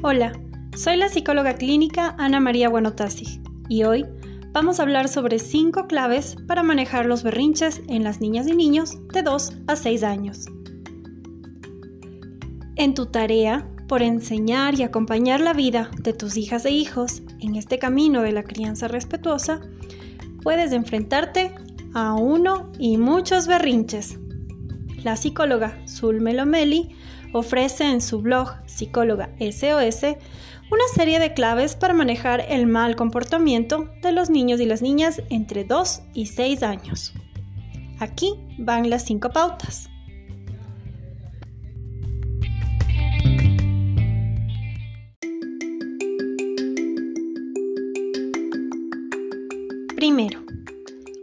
Hola, soy la psicóloga clínica Ana María Guanotasi y hoy vamos a hablar sobre 5 claves para manejar los berrinches en las niñas y niños de 2 a 6 años. En tu tarea por enseñar y acompañar la vida de tus hijas e hijos en este camino de la crianza respetuosa, puedes enfrentarte a uno y muchos berrinches. La psicóloga Sul Melomeli ofrece en su blog Psicóloga SOS una serie de claves para manejar el mal comportamiento de los niños y las niñas entre 2 y 6 años. Aquí van las 5 pautas. Primero,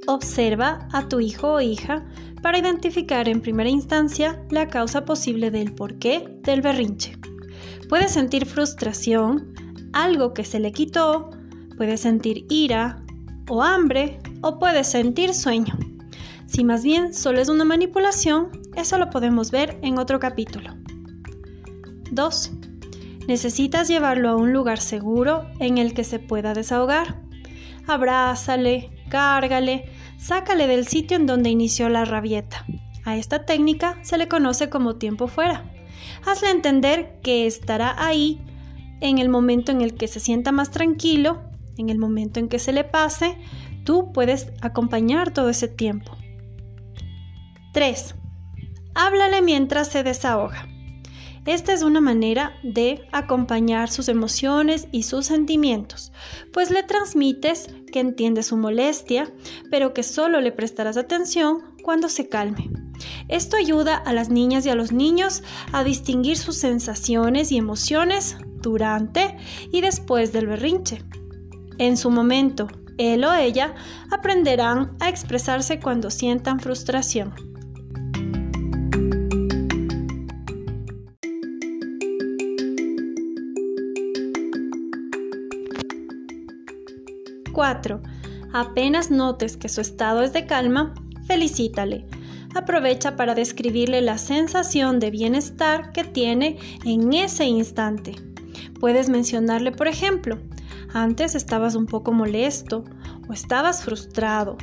observa a tu hijo o hija para identificar en primera instancia la causa posible del porqué del berrinche. Puedes sentir frustración, algo que se le quitó, puedes sentir ira o hambre o puedes sentir sueño. Si más bien solo es una manipulación, eso lo podemos ver en otro capítulo. 2. Necesitas llevarlo a un lugar seguro en el que se pueda desahogar. Abrázale, cárgale, sácale del sitio en donde inició la rabieta. A esta técnica se le conoce como tiempo fuera. Hazle entender que estará ahí en el momento en el que se sienta más tranquilo, en el momento en que se le pase, tú puedes acompañar todo ese tiempo. 3. Háblale mientras se desahoga. Esta es una manera de acompañar sus emociones y sus sentimientos, pues le transmites que entiendes su molestia, pero que solo le prestarás atención cuando se calme. Esto ayuda a las niñas y a los niños a distinguir sus sensaciones y emociones durante y después del berrinche. En su momento, él o ella aprenderán a expresarse cuando sientan frustración. 4. Apenas notes que su estado es de calma, felicítale. Aprovecha para describirle la sensación de bienestar que tiene en ese instante. Puedes mencionarle, por ejemplo, antes estabas un poco molesto o estabas frustrado,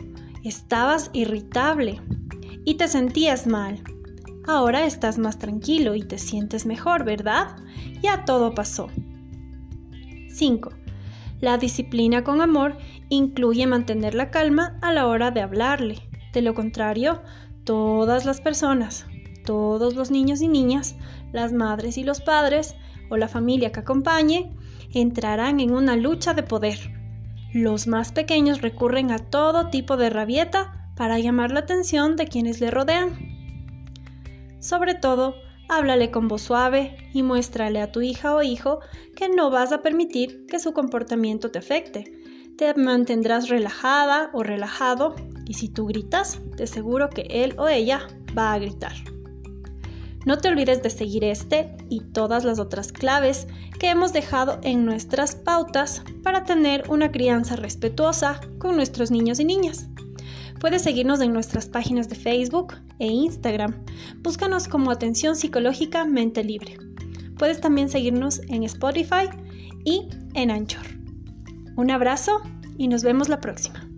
estabas irritable y te sentías mal. Ahora estás más tranquilo y te sientes mejor, ¿verdad? Ya todo pasó. 5. La disciplina con amor incluye mantener la calma a la hora de hablarle. De lo contrario, todas las personas, todos los niños y niñas, las madres y los padres o la familia que acompañe, entrarán en una lucha de poder. Los más pequeños recurren a todo tipo de rabieta para llamar la atención de quienes le rodean. Sobre todo, háblale con voz suave y muéstrale a tu hija o hijo que no vas a permitir que su comportamiento te afecte. Te mantendrás relajada o relajado y si tú gritas, te aseguro que él o ella va a gritar. No te olvides de seguir este y todas las otras claves que hemos dejado en nuestras pautas para tener una crianza respetuosa con nuestros niños y niñas. Puedes seguirnos en nuestras páginas de Facebook e Instagram. Búscanos como Atención Psicológica Mente Libre. Puedes también seguirnos en Spotify y en Anchor. Un abrazo y nos vemos la próxima.